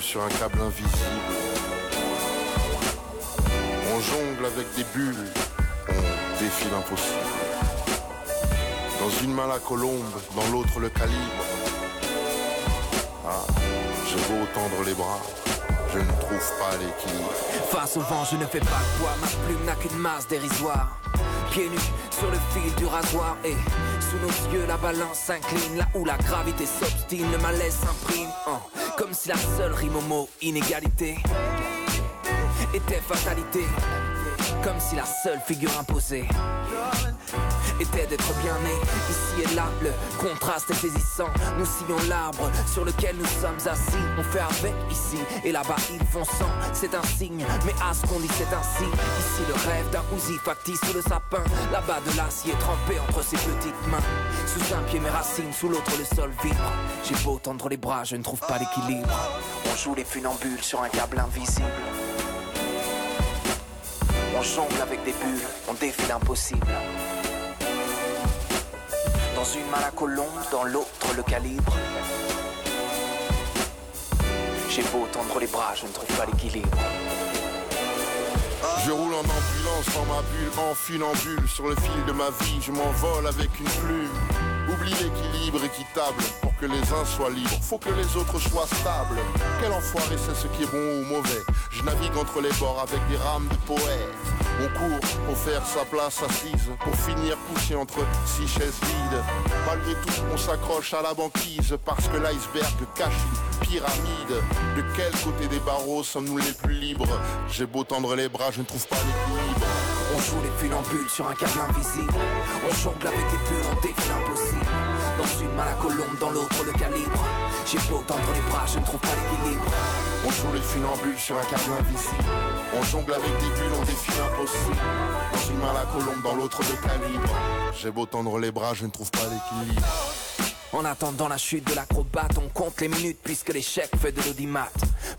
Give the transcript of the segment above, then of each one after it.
sur un câble invisible. On jongle avec des bulles, on défie l'impossible. Dans une main la colombe, dans l'autre le calibre. Ah, je veux tendre les bras, je ne trouve pas l'équilibre. Face au vent, je ne fais pas poids, ma plume n'a qu'une masse dérisoire. Pieds nus sur le fil du rasoir et sous nos yeux la balance s'incline là où la gravité s'obstine, le malaise s'imprime. Oh, comme si la seule rime au mot inégalité était fatalité. Comme si la seule figure imposée était d'être bien né. Ici et là, le contraste est saisissant. Nous sillons l'arbre sur lequel nous sommes assis. On fait avec ici et là-bas ils font sans. C'est un signe, mais à ce qu'on dit c'est ainsi. Ici le rêve d'un Uzi factice sous le sapin. Là-bas de l'acier trempé entre ses petites mains. Sous un pied mes racines, sous l'autre le sol vibre. J'ai beau tendre les bras, je ne trouve pas l'équilibre. On joue les funambules sur un câble invisible. On jongle avec des bulles, on défie l'impossible. Dans une main la colombe, dans l'autre le calibre. J'ai beau tendre les bras, je ne trouve pas l'équilibre. Je roule en ambulance dans ma bulle, en funambule. Sur le fil de ma vie, je m'envole avec une plume. Oublie l'équilibre équitable pour que les uns soient libres. Faut que les autres soient stables. Quel enfoiré c'est ce qui est bon ou mauvais. Je navigue entre les bords avec des rames de poètes on court pour faire sa place assise Pour finir couché entre six chaises vides. Malgré tout on s'accroche à la banquise Parce que l'iceberg cache une pyramide. De quel côté des barreaux sommes-nous les plus libres? J'ai beau tendre les bras, je ne trouve pas l'équilibre. On joue les funambules sur un câble invisible. On jongle avec des bulles, on défie l'impossible Dans une main la colombe, dans l'autre le calibre. J'ai beau tendre les bras, je ne trouve pas l'équilibre. On joue les funambules sur un câble invisible On jongle avec des bulles, on défie l'impossible Dans la colombe, dans l'autre le calibre J'ai beau tendre les bras, je ne trouve pas l'équilibre En attendant la chute de l'acrobate, on compte les minutes puisque l'échec fait de l'audimat.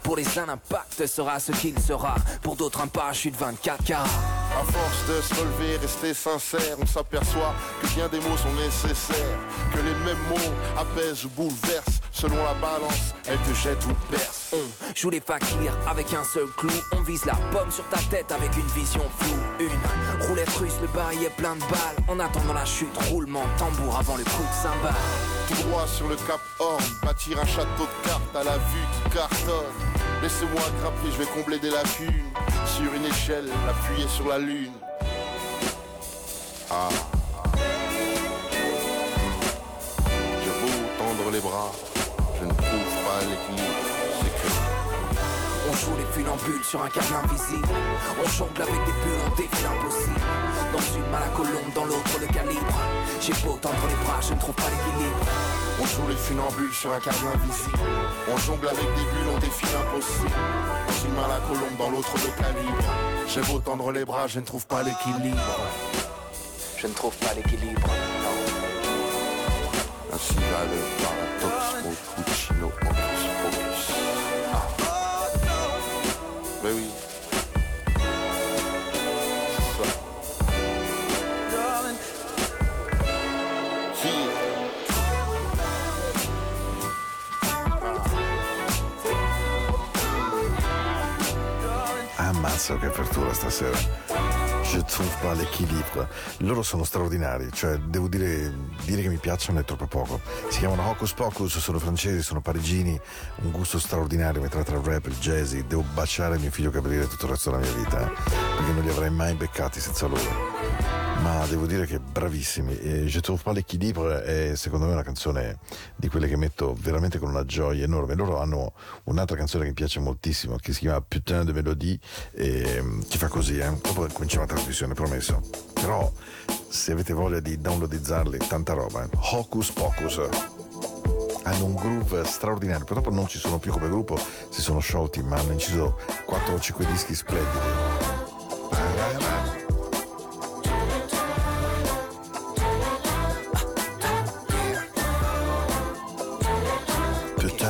Pour les uns, l'impact sera ce qu'il sera. Pour d'autres, un parachute 24 carats. À force de se relever, rester sincère, on s'aperçoit que bien des mots sont nécessaires. Que les mêmes mots apaisent ou bouleversent. Selon la balance, elle te jette ou perce. On joue les fakirs avec un seul clou. On vise la pomme sur ta tête avec une vision floue. Une roulette russe, le barillet plein de balles. En attendant la chute, roulement tambour avant le coup de cymbale. Tout droit sur le cap Horn, bâtir un château de cartes à la vue qui cartonne. Laissez-moi grimper, je vais combler des lacunes. Sur une échelle, appuyer sur la lune. Ah. J'ai beau tendre les bras, je ne trouve pas l'équilibre. On joue les funambules sur un câble invisible. On jongle avec des bulles, on défie l'impossible. Dans une main la colombe, dans l'autre le calibre. J'ai beau tendre les bras, je ne trouve pas l'équilibre. On joue les funambules sur un câble invisible. On jongle avec des bulles, on défie l'impossible. Dans une main la colombe, dans l'autre le calibre. J'ai beau tendre les bras, je ne trouve pas l'équilibre. Je ne trouve pas l'équilibre. Non. Ainsi va le paradoxe, mon puccino, hocus pocus. Ah. Mais oui. Ammazza che apertura stasera. Je trouve pas l'équilibre. Loro sono straordinari, cioè devo dire, dire che mi piacciono è troppo poco. Si chiamano Hocus Pocus, sono francesi, sono parigini, un gusto straordinario metà tra il rap e il jazz. Devo baciare mio figlio Gabriele tutto il resto della mia vita, eh, perché non li avrei mai beccati senza loro. Ma devo dire che bravissimi. E Je trouve pas l'équilibre è secondo me una canzone di quelle che metto veramente con una gioia enorme. Loro hanno un'altra canzone che mi piace moltissimo, che si chiama Putain de Melodie, e che fa così, eh. Dopo cominciamo la trasmissione, promesso. Però se avete voglia di downloadizzarli, tanta roba. eh. Hocus Pocus. Hanno un groove straordinario, purtroppo non ci sono più come gruppo, si sono sciolti, ma hanno inciso 4 o 5 dischi splendidi.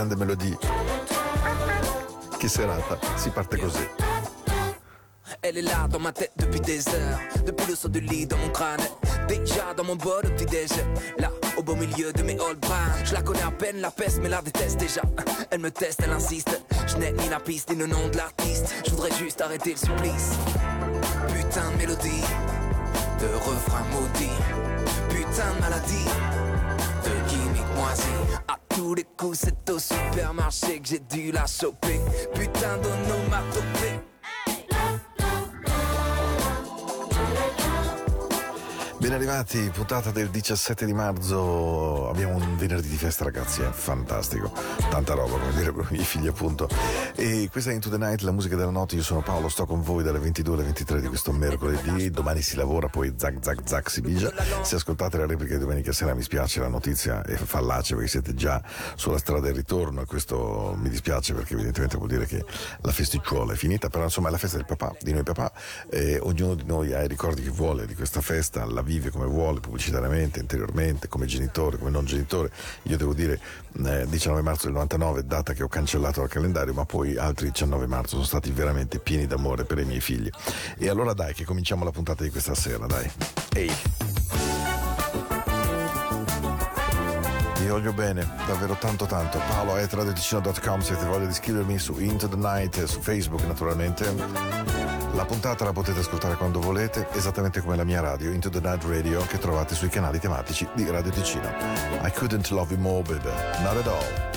Putain de Melodie. Che serata, si parte così? Elle est là dans ma tête depuis des heures Depuis le saut du lit dans mon crâne Déjà dans mon bol petit déj Là, au beau milieu de mes old bruns. Je la connais à peine, la peste, mais la déteste déjà. Elle me teste, elle insiste. Je n'ai ni la piste ni le nom de l'artiste. Je voudrais juste arrêter le supplice. Putain de mélodie, de refrain maudit. Putain de maladie, de gimmick moisi. Tous les coups, c'est au supermarché que j'ai dû la choper. Putain d'onomatopée. Ben arrivati, puntata del 17 di marzo, abbiamo un venerdì di festa ragazzi, è fantastico, tanta roba come direbbero i miei figli appunto. E questa è Into the Night, la musica della notte, io sono Paolo, sto con voi dalle 22 alle 23 di questo mercoledì, domani si lavora, poi zac zac zac si bigia. Se ascoltate la replica di domenica sera mi spiace, la notizia è fallace perché siete già sulla strada del ritorno e questo mi dispiace perché evidentemente vuol dire che la festicciuola è finita, però insomma è la festa del papà, di noi papà, e ognuno di noi ha i ricordi che vuole di questa festa, la vive come vuole, pubblicitariamente, interiormente, come genitore, come non genitore. Io devo dire eh, 19 marzo del 99, data che ho cancellato dal calendario, ma poi altri 19 marzo sono stati veramente pieni d'amore per i miei figli. E allora dai, che cominciamo la puntata di questa sera, dai. Ehi! Voglio bene, davvero tanto tanto. Paolo at radioticino.com se avete voglia di scrivermi su Into the Night, su Facebook naturalmente. La puntata la potete ascoltare quando volete, esattamente come la mia radio, Into the Night Radio, che trovate sui canali tematici di Radio Ticino. I couldn't love you more, baby. Not at all.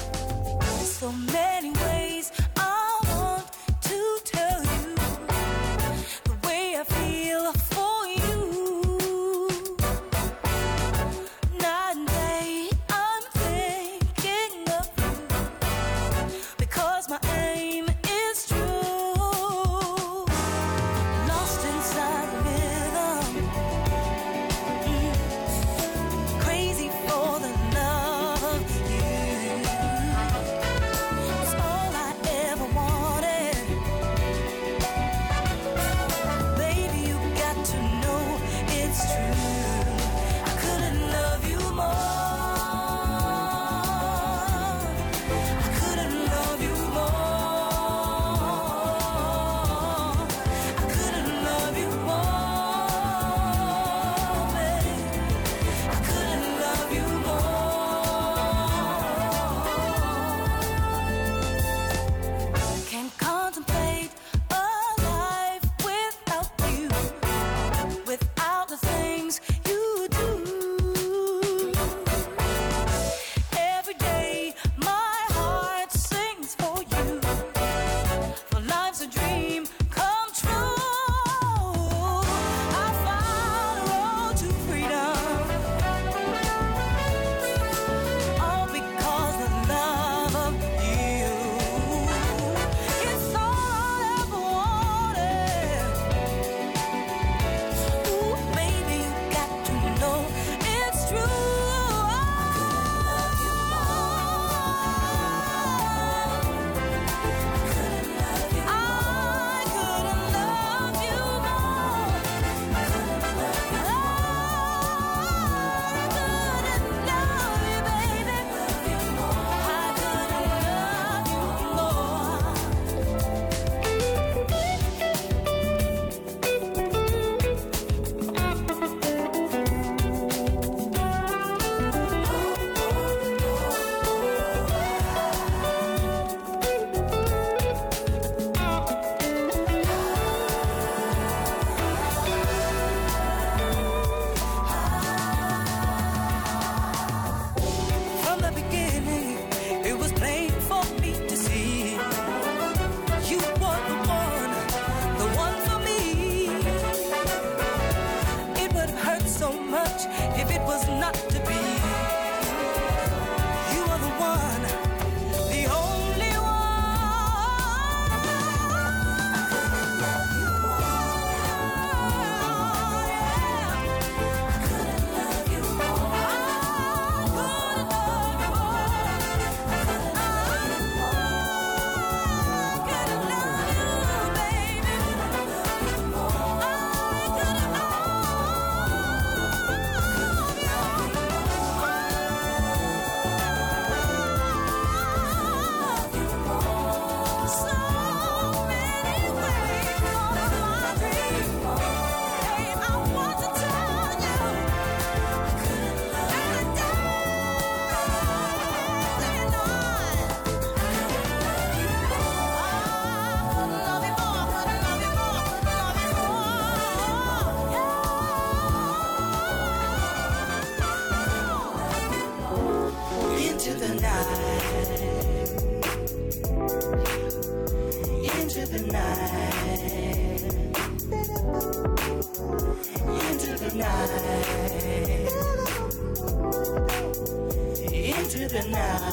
night.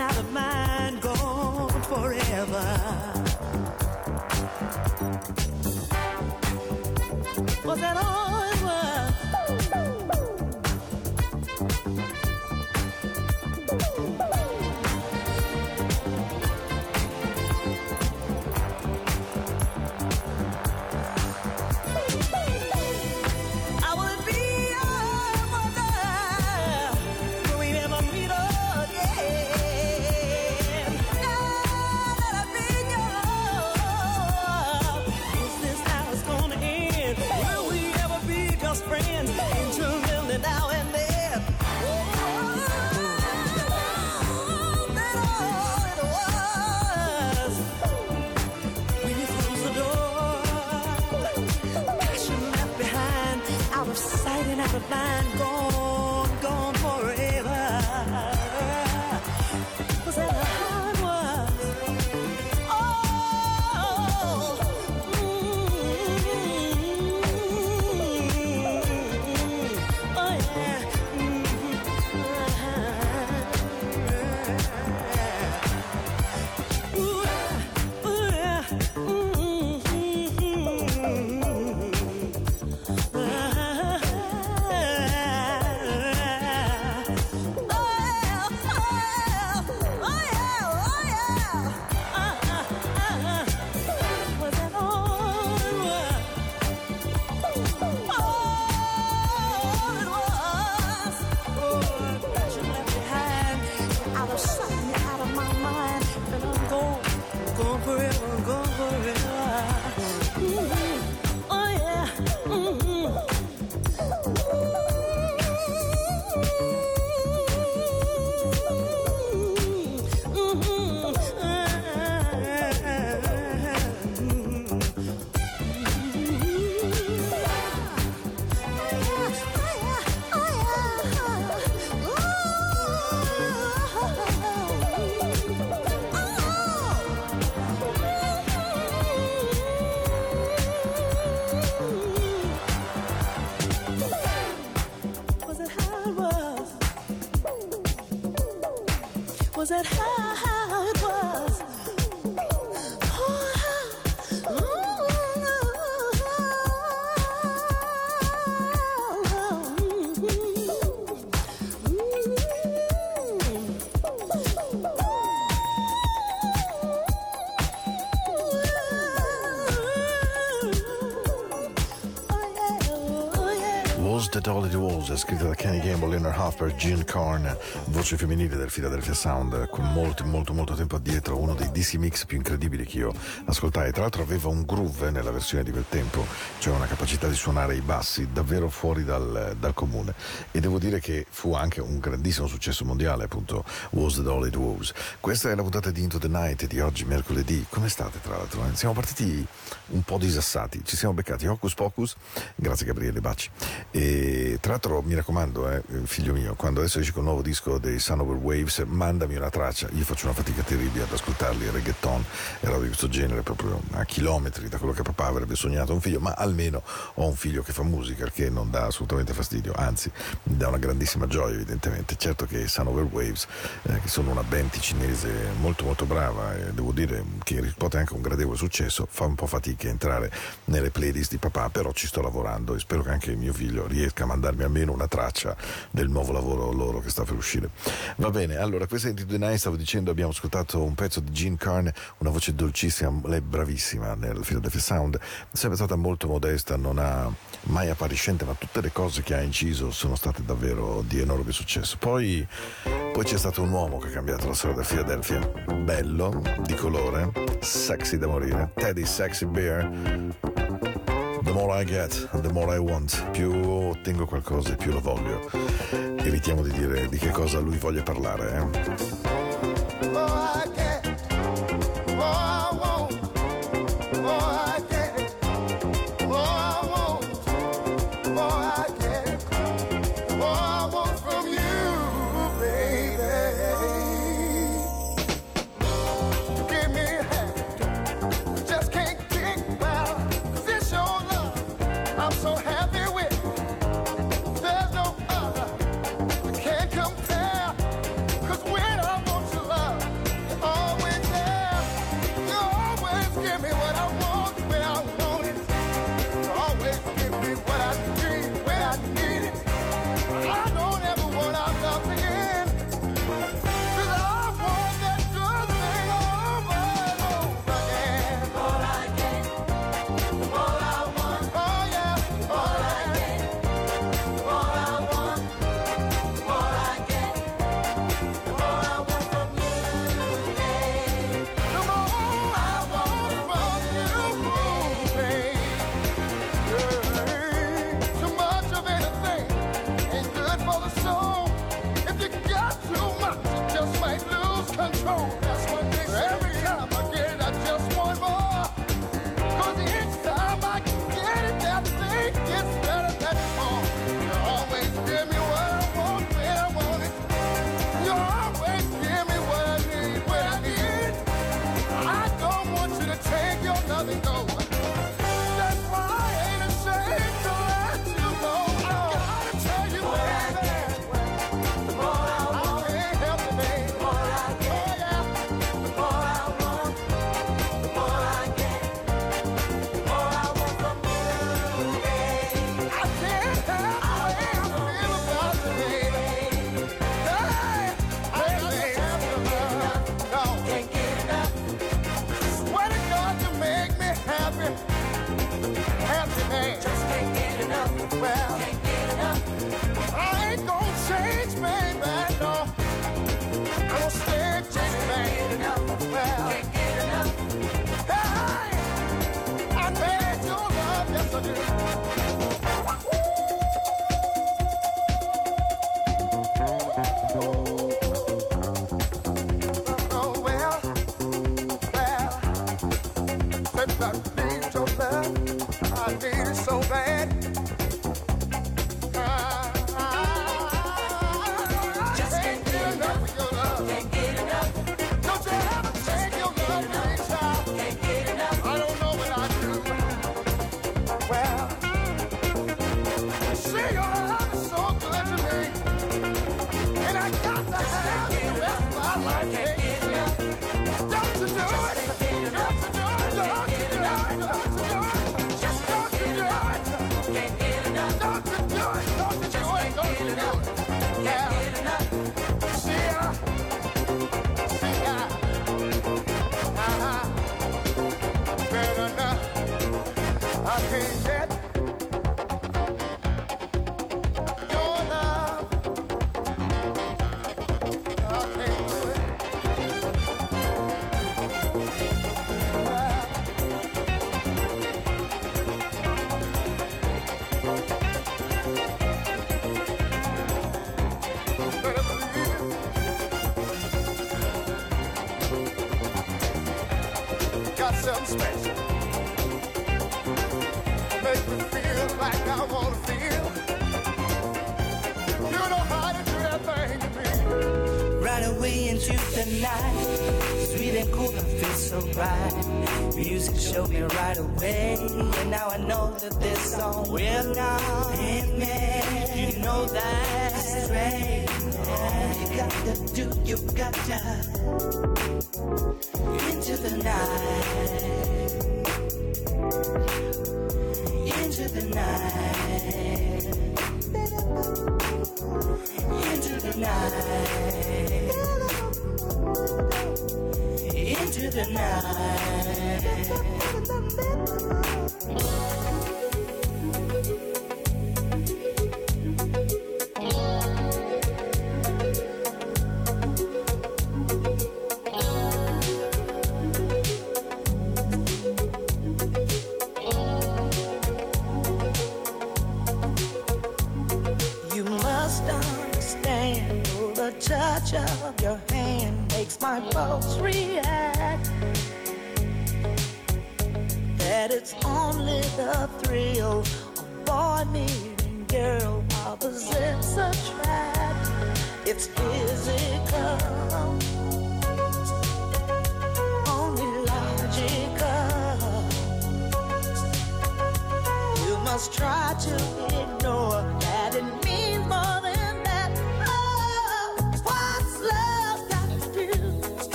Now the mind, gone forever. Was that all it was? man gone. Was, scritta da Kenny Gamble, Leonard Hoffer, Gene Carn, voce femminile del Philadelphia Sound, con molto, molto, molto tempo addietro, uno dei DC mix più incredibili che io ascoltai. Tra l'altro aveva un groove nella versione di quel tempo, cioè una capacità di suonare i bassi davvero fuori dal, dal comune. E devo dire che fu anche un grandissimo successo mondiale, appunto, Was That All It Was. Questa è la puntata di Into the Night di oggi, mercoledì. Come state, tra l'altro? Eh? Siamo partiti un po' disassati, ci siamo beccati Hocus Pocus, grazie Gabriele Bacci. E tra l'altro mi raccomando, eh, figlio mio, quando adesso esci con il nuovo disco dei Sun Over Waves, mandami una traccia. Io faccio una fatica terribile ad ascoltarli, reggaeton e roba di questo genere, proprio a chilometri da quello che papà avrebbe sognato un figlio, ma almeno ho un figlio che fa musica, che non dà assolutamente fastidio, anzi mi dà una grandissima gioia evidentemente. Certo che Sun Over Waves, eh, che sono una band cinese molto molto brava e devo dire che riscuote anche un gradevole successo, fa un po' fatica a entrare nelle playlist di papà, però ci sto lavorando e spero che anche mio figlio riesca a mandarmi almeno una traccia del nuovo lavoro loro che sta per uscire. Va bene, allora questa è Into the Night, stavo dicendo abbiamo ascoltato un pezzo di Gene Carn, una voce dolcissima, lei bravissima nel Philadelphia Sound, sempre stata molto modesta, non ha mai appariscente, ma tutte le cose che ha inciso sono state davvero di enorme successo. Poi, poi c'è stato un uomo che ha cambiato la storia del Philadelphia, bello, di colore, sexy da morire, Teddy Sexy Bear. The more I get, the more I want. Più ottengo qualcosa, più lo voglio. Evitiamo di dire di che cosa lui voglia parlare. Eh? I wanna feel. Right away into the night, sweet and cool, so right. Music showed me right away, and now I know that this song will not me. You know that it's right. You got to do, you got to into the night, into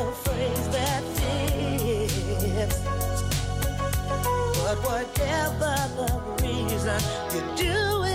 a phrase that fits. But whatever the reason, you do it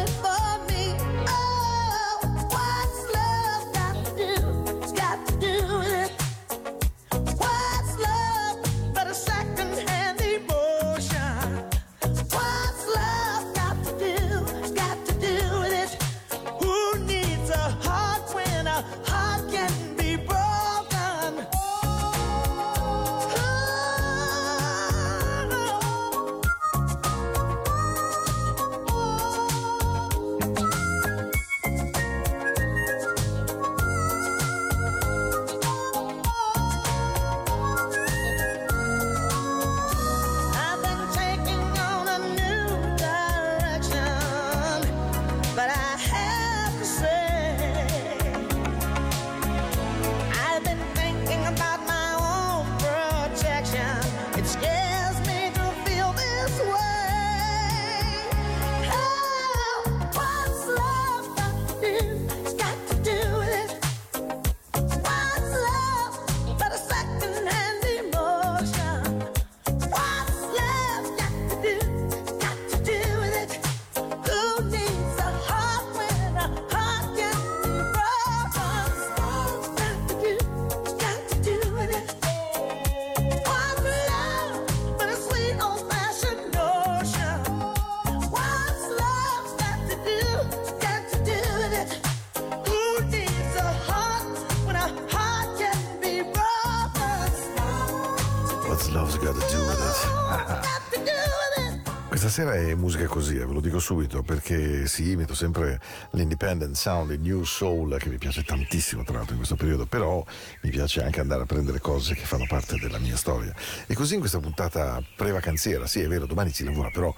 musica così, eh, ve lo dico subito, perché sì, imito sempre l'independent sound, il new soul, che mi piace tantissimo tra l'altro in questo periodo, però mi piace anche andare a prendere cose che fanno parte della mia storia. E così in questa puntata pre-vacanziera, sì è vero, domani si lavora, però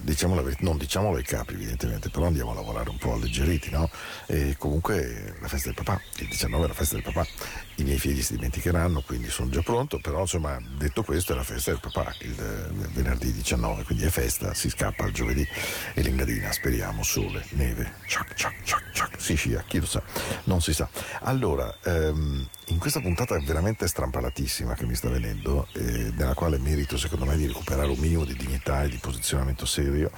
diciamo la verità, non diciamolo ai capi evidentemente, però andiamo a lavorare un po' alleggeriti, no? E comunque la festa del papà, il 19 è la festa del papà, i miei figli si dimenticheranno, quindi sono già pronto, però insomma detto questo è la festa del papà, il, venerdì 19, quindi è festa, si scappa il giovedì e l'Engadina, speriamo, sole, neve, ciac, ciac, ciac, ciac, si scia, chi lo sa, non si sa. Allora, ehm, in questa puntata veramente strampalatissima che mi sta venendo, eh, nella quale merito secondo me di recuperare un minimo di dignità e di posizionamento serio,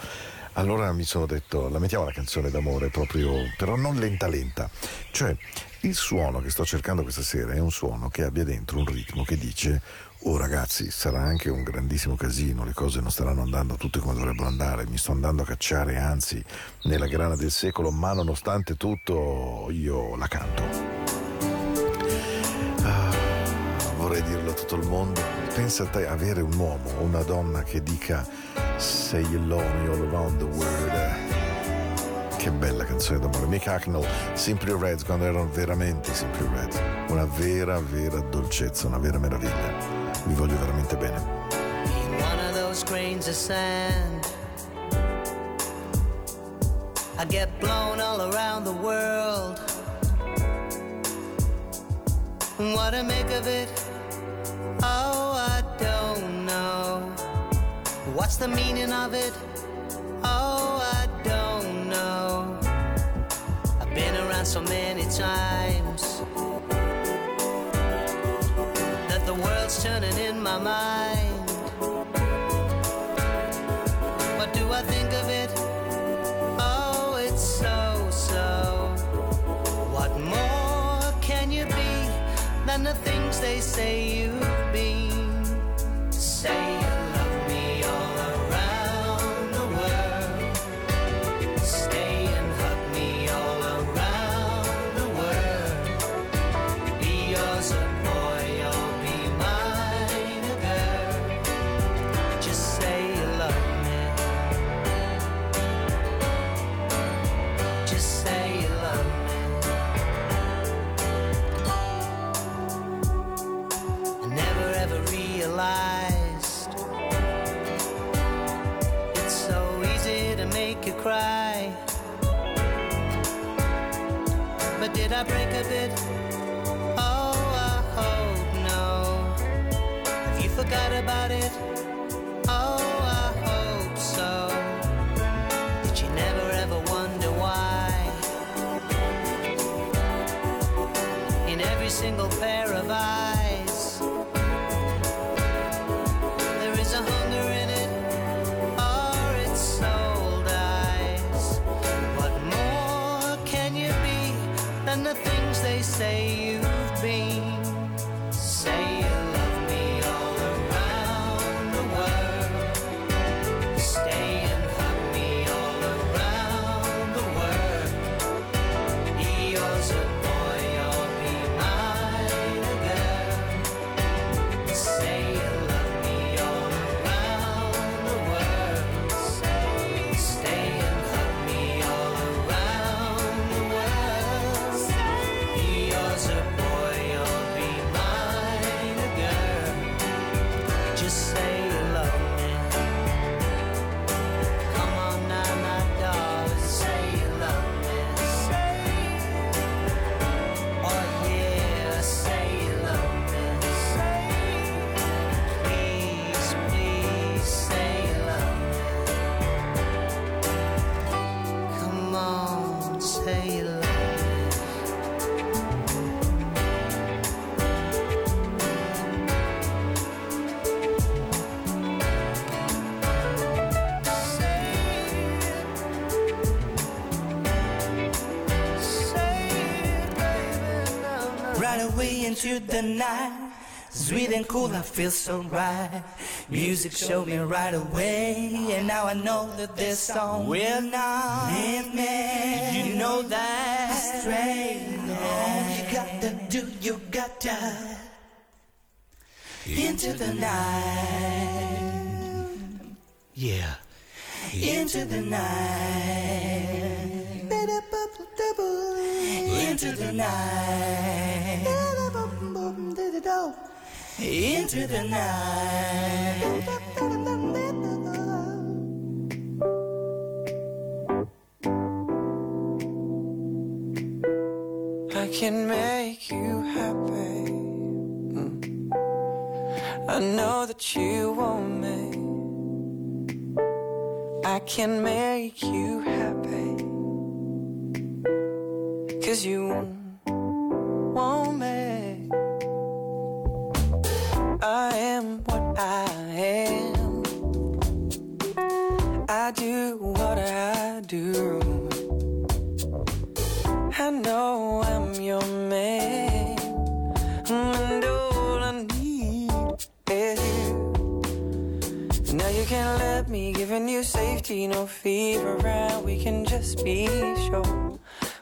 Allora mi sono detto, la mettiamo la canzone d'amore proprio, però non lenta lenta. Cioè, il suono che sto cercando questa sera è un suono che abbia dentro un ritmo che dice Oh ragazzi, sarà anche un grandissimo casino, le cose non staranno andando tutte come dovrebbero andare, mi sto andando a cacciare, anzi, nella grana del secolo, ma nonostante tutto io la canto. Ah, vorrei dirlo a tutto il mondo. Pensa a te avere un uomo o una donna che dica Say you love me all around the world. Che bella canzone d'amore. Mick Hacknell, Simply Red, quando erano veramente Simply Red. Una vera, vera dolcezza, una vera meraviglia. vi voglio veramente bene. One of those grains of sand. I get blown all around the world. What to make of it? Oh, I don't know. What's the meaning of it? Oh, I don't know. I've been around so many times. That the world's turning in my mind. The things they say you've into the night. Sweet and cool, I feel so right. Music showed me right away, and now I know that this song will not leave me. You know that straight. All you gotta do, you gotta into the night. Yeah, into the night. Into the night into the night. I can make you happy. Mm. I know that you want me. I can make you happy. Cause you want no fever around. We can just be sure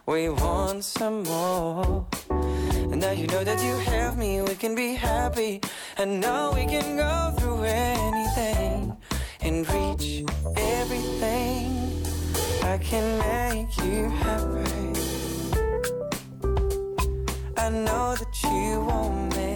we want some more. And now you know that you have me, we can be happy. And now we can go through anything and reach everything. I can make you happy. I know that you want me.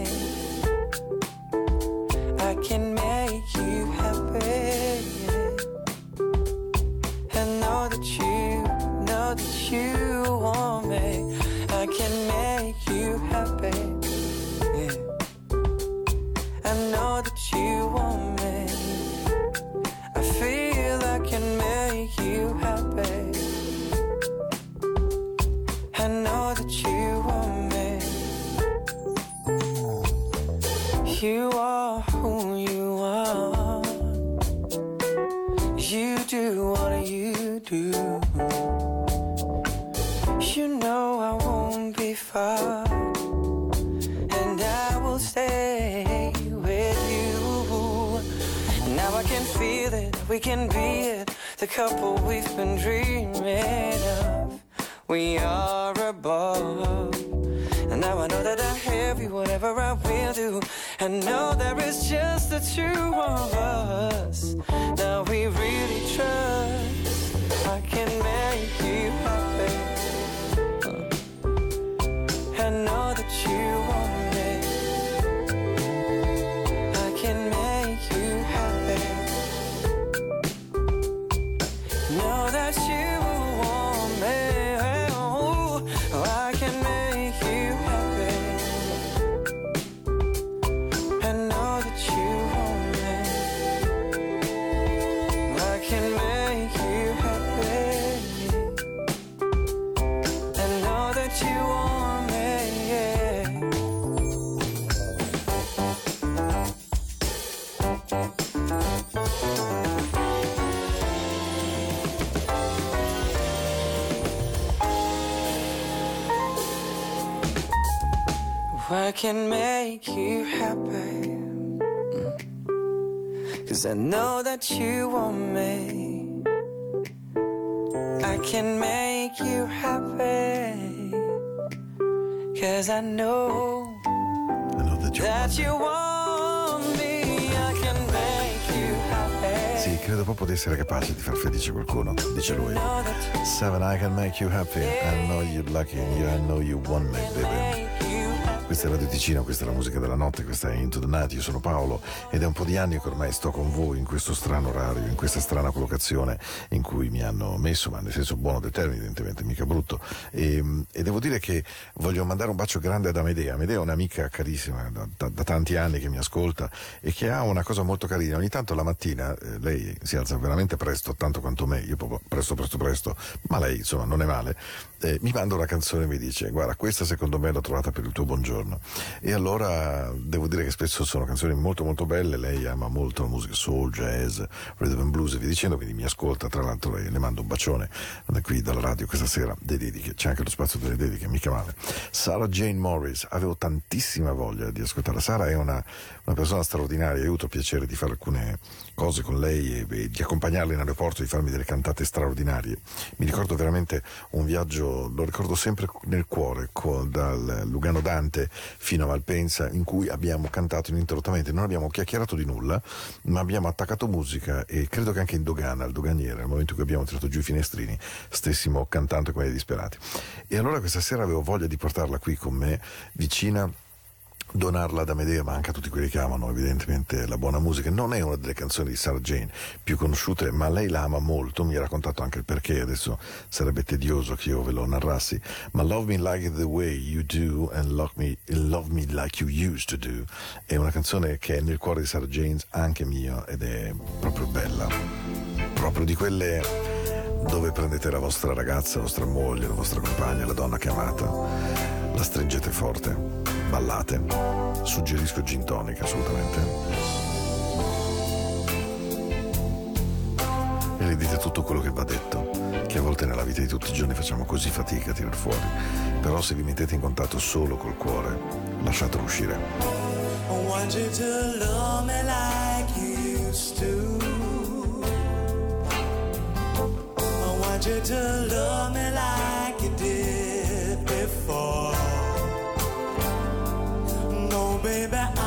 Couple we've been dreaming of. We are above. And now I know that I have you, whatever I will do. I know there is just the two of us. Now we really trust. I can make you happy. I know I can make you happy. Cause I know that you want me. I can make you happy. Cause I know I know that you that you want me. I can make you happy. Sì, credo proprio di essere capace di far felice qualcuno, dice lui. Seven, I can make you happy. I know you're lucky I know you want me, baby. Questa è Radio Ticino, questa è la musica della notte, questa è Into the Night, io sono Paolo ed è un po' di anni che ormai sto con voi in questo strano orario, in questa strana collocazione in cui mi hanno messo, ma nel senso buono del termine, evidentemente, mica brutto. E, e devo dire che voglio mandare un bacio grande ad Amedea. Amedea è un'amica carissima da, da- da tanti anni che mi ascolta e che ha una cosa molto carina. Ogni tanto la mattina eh, lei si alza veramente presto, tanto quanto me, io proprio presto, presto, presto, ma lei insomma non è male. Eh, mi manda una canzone e mi dice guarda questa secondo me l'ho trovata per il tuo buongiorno e allora devo dire che spesso sono canzoni molto molto belle. Lei ama molto la musica soul, jazz, rhythm and blues e via dicendo quindi mi ascolta tra l'altro e le mando un bacione da qui dalla radio questa sera dei dediche. C'è anche lo spazio delle dediche mica male. Sarah Jane Morris avevo tantissima voglia di ascoltarla Sara è una, una persona straordinaria. Ho avuto il piacere di fare alcune cose con lei e, e di accompagnarla in aeroporto di farmi delle cantate straordinarie. Mi ricordo veramente un viaggio lo ricordo sempre nel cuore con- dal Lugano Dante fino a Malpensa in cui abbiamo cantato ininterrottamente. Non abbiamo chiacchierato di nulla ma abbiamo attaccato musica e credo che anche in dogana al doganiere nel momento in cui abbiamo tirato giù i finestrini stessimo cantando come disperati. E allora questa sera avevo voglia di portarla qui con me vicina donarla ad Amedea, ma anche a tutti quelli che amano evidentemente la buona musica. Non è una delle canzoni di Sarah Jane più conosciute, ma lei la ama molto. Mi ha raccontato anche il perché, adesso sarebbe tedioso che io ve lo narrassi. Ma Love Me Like the Way You Do and Love Me, Love Me Like You Used to Do è una canzone che è nel cuore di Sarah Jane, anche mio, ed è proprio bella. Proprio di quelle dove prendete la vostra ragazza, la vostra moglie, la vostra compagna, la donna che amate, la stringete forte, ballate. Suggerisco gin tonic assolutamente. e le dite tutto quello che va detto, che a volte nella vita di tutti i giorni facciamo così fatica a tirar fuori, però se vi mettete in contatto solo col cuore, lasciatelo uscire. I baby.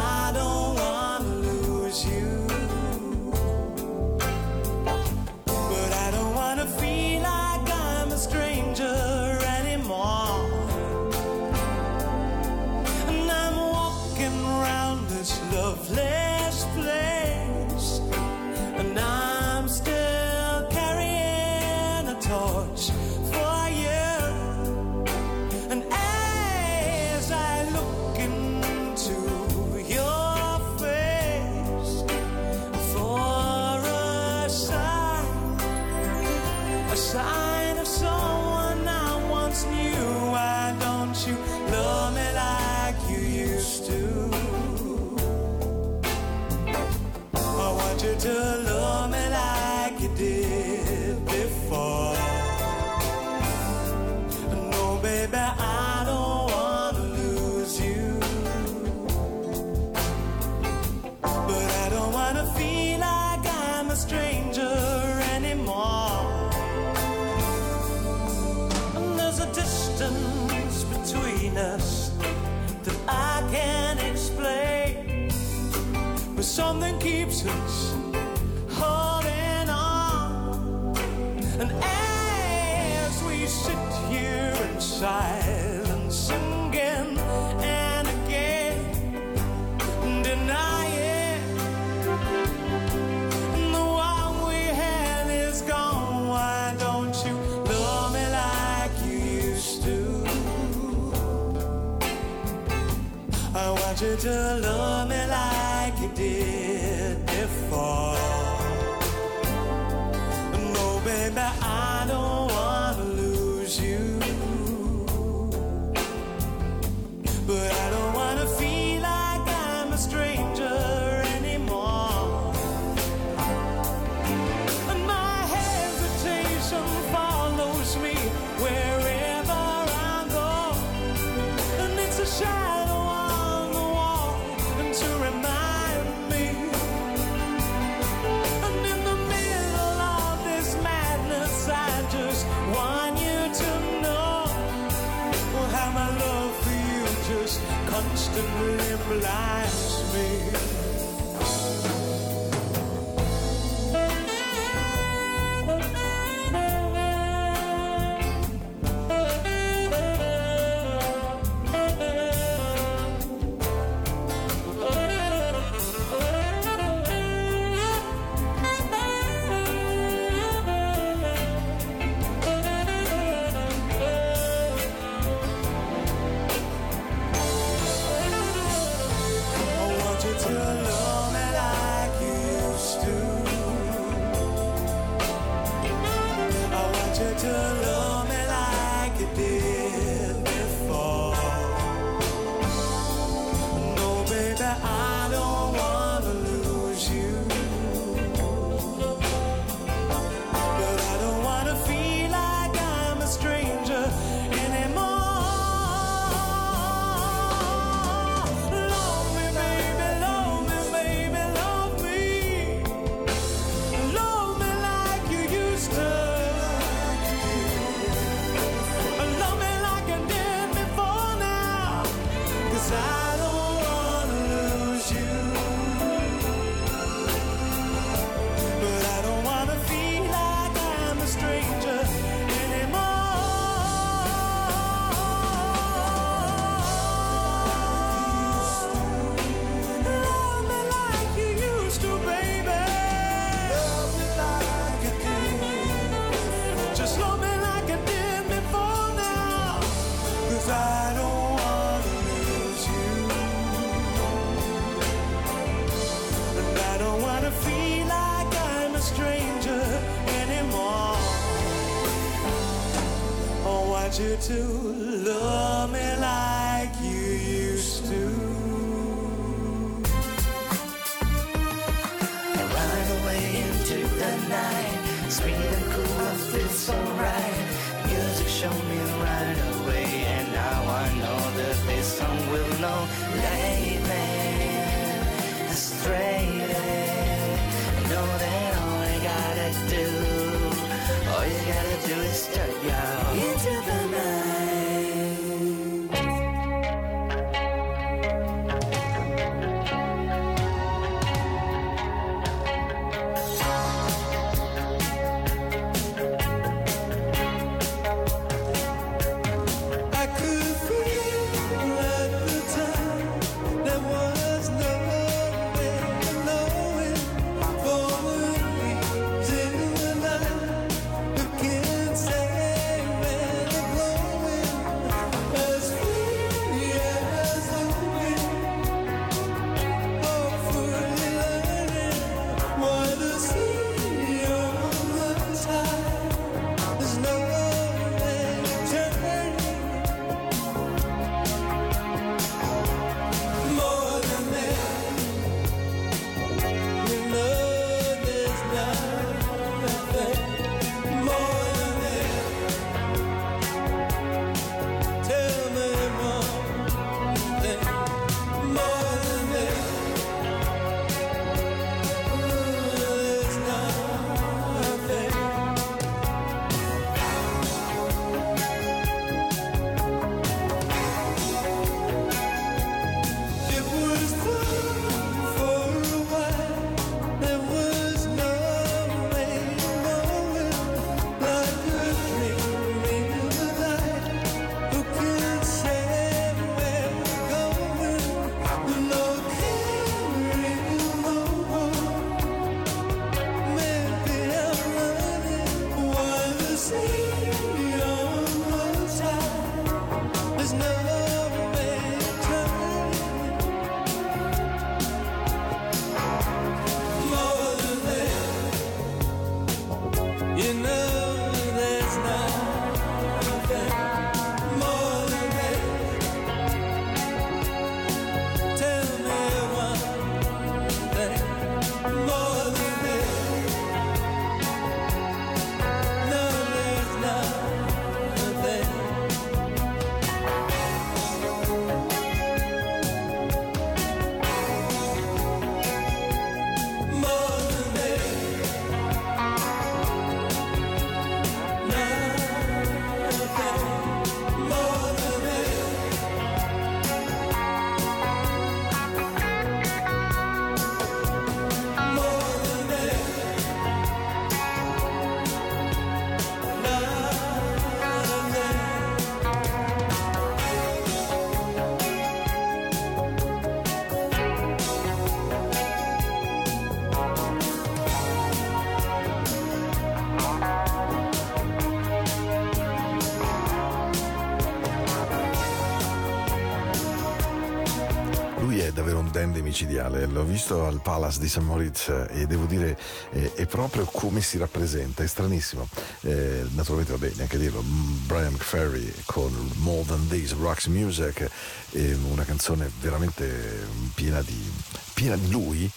Micidiale, l'ho visto al Palace di St. Moritz eh, e devo dire eh, è proprio come si rappresenta, è stranissimo. Eh, naturalmente bene neanche dirlo, Brian McFerry con More Than This Rocks Music, è una canzone veramente piena di, piena di lui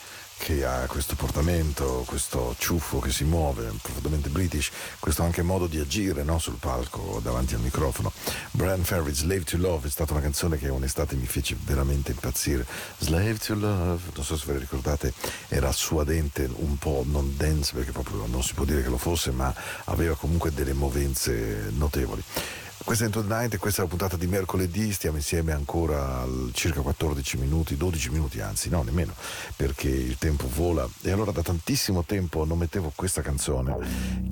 che ha questo portamento, questo ciuffo che si muove, profondamente british, questo anche modo di agire no, sul palco davanti al microfono. Brian Ferry, Slave to Love, è stata una canzone che un'estate mi fece veramente impazzire. Slave to Love, non so se ve la ricordate, era suadente, un po' non dance perché proprio non si può dire che lo fosse, ma aveva comunque delle movenze notevoli. Questa è Into the Night questa è la puntata di mercoledì, stiamo insieme ancora circa 14 minuti, 12 minuti anzi, no nemmeno, perché il tempo vola e allora da tantissimo tempo non mettevo questa canzone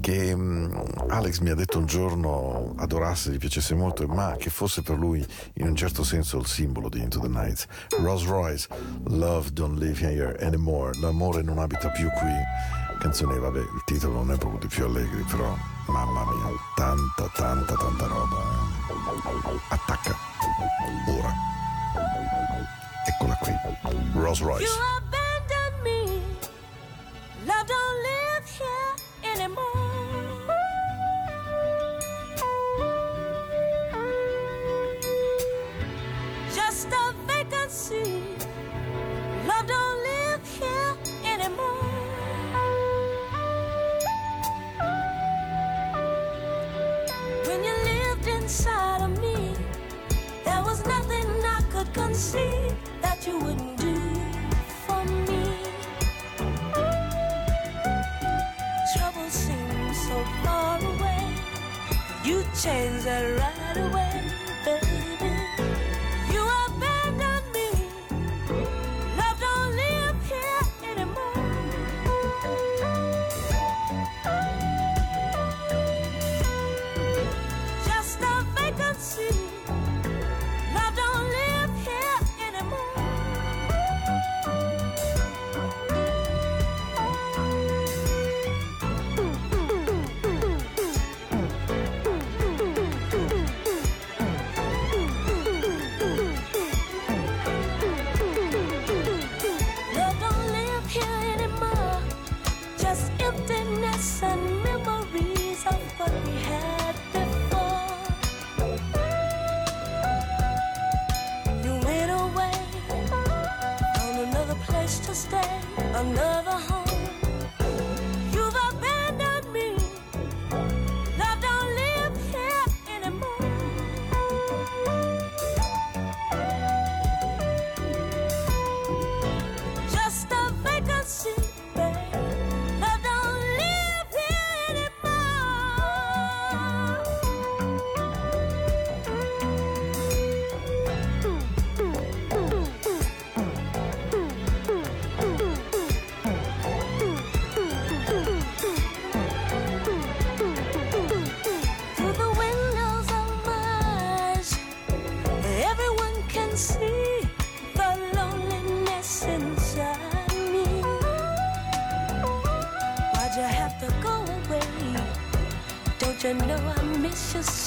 che mm, Alex mi ha detto un giorno adorasse, gli piacesse molto, ma che fosse per lui in un certo senso il simbolo di Into the Night. Rolls Royce, Love Don't Live Here Anymore, l'amore non abita più qui. Canzone, vabbè, il titolo non è proprio dei più allegri, però mamma mia, tanta, tanta, tanta roba. eh. Attacca. Ora. Eccola qui. Rolls Royce. See that you wouldn't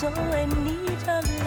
so I need of love.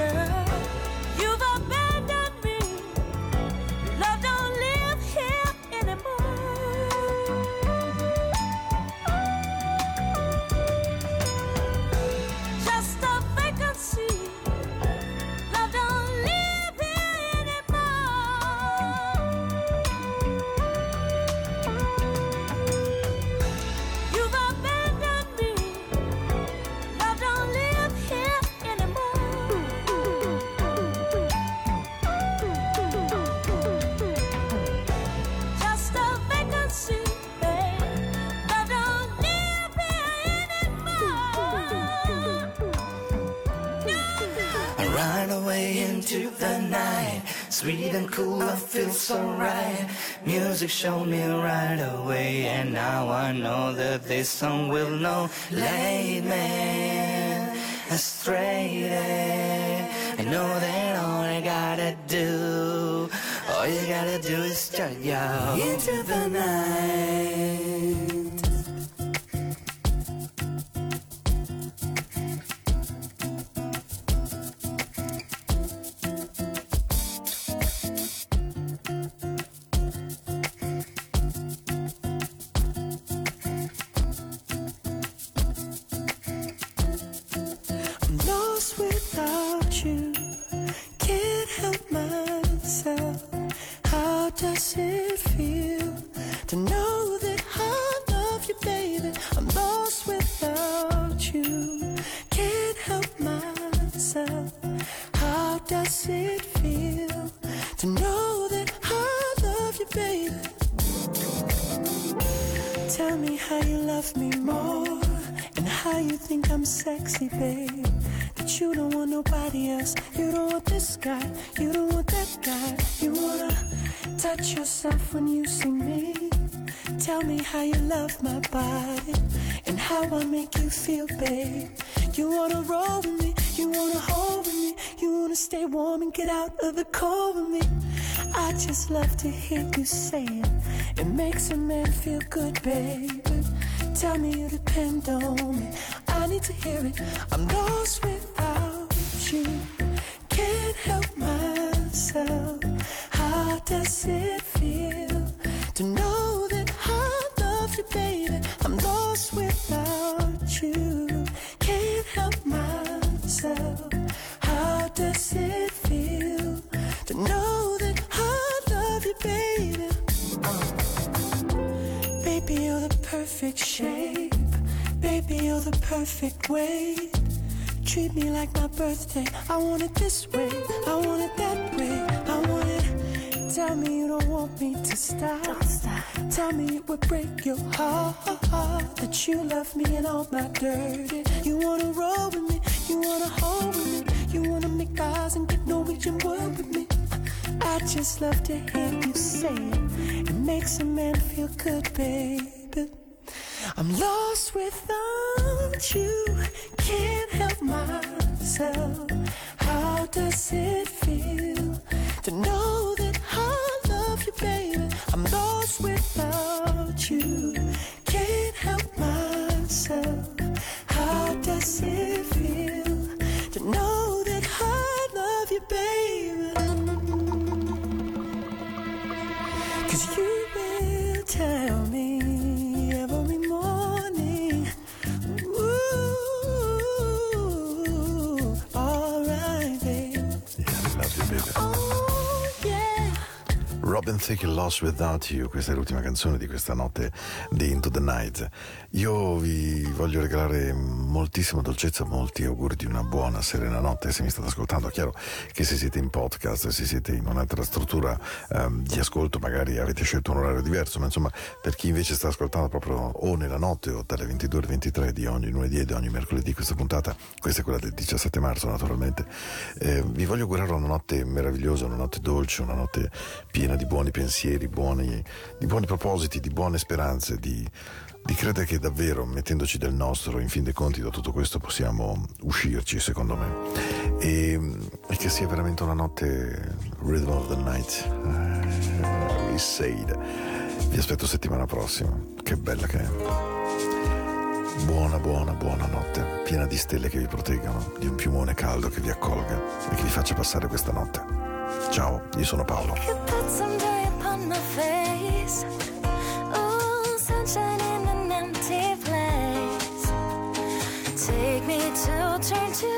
I feel so right. Music showed me right away, and now I know that this song will know. Late man, astray. I know that all I gotta do, all you gotta do is turn you into the night. How you love me more and how you think I'm sexy, babe. That you don't want nobody else. You don't want this guy. You don't want that guy. You wanna touch yourself when you see me. Tell me how you love my body and how I make you feel, babe. You wanna roll with me. You wanna hold with me. You wanna stay warm and get out of the cold with me. I just love to hear you say it. It makes a man feel good, baby. Tell me you depend on me. I need to hear it. I'm lost birthday. I want it this way. I want it that way. I want it Tell me you don't want me to stop. stop. Tell me it would break your heart that you love me in all my dirty. You wanna roll with me, you wanna hold with me, you wanna make eyes and get Norwegian word with me. I just love to hear you say it. It makes a man feel good, baby. I'm lost without you, can't help myself. How does it feel to know that I love you, baby? I'm lost without you, Robin Thicke Lost Without You, questa è l'ultima canzone di questa notte di Into the Night. Io vi voglio regalare moltissima dolcezza, molti auguri di una buona, serena notte se mi state ascoltando. Chiaro che se siete in podcast, se siete in un'altra struttura ehm, di ascolto, magari avete scelto un orario diverso, ma insomma per chi invece sta ascoltando proprio o nella notte o dalle 22 alle 23 di ogni lunedì e di ogni mercoledì questa puntata, questa è quella del 17 marzo naturalmente, eh, vi voglio augurare una notte meravigliosa, una notte dolce, una notte piena di buoni pensieri, buoni, di buoni propositi, di buone speranze, di, di credere che davvero mettendoci del nostro, in fin dei conti da tutto questo possiamo uscirci secondo me. E, e che sia veramente una notte rhythm of the night. Uh, we said vi aspetto settimana prossima. Che bella che è. Buona buona buona notte piena di stelle che vi proteggano di un piumone caldo che vi accolga e che vi faccia passare questa notte ciao io sono Paolo. Take me to turn two,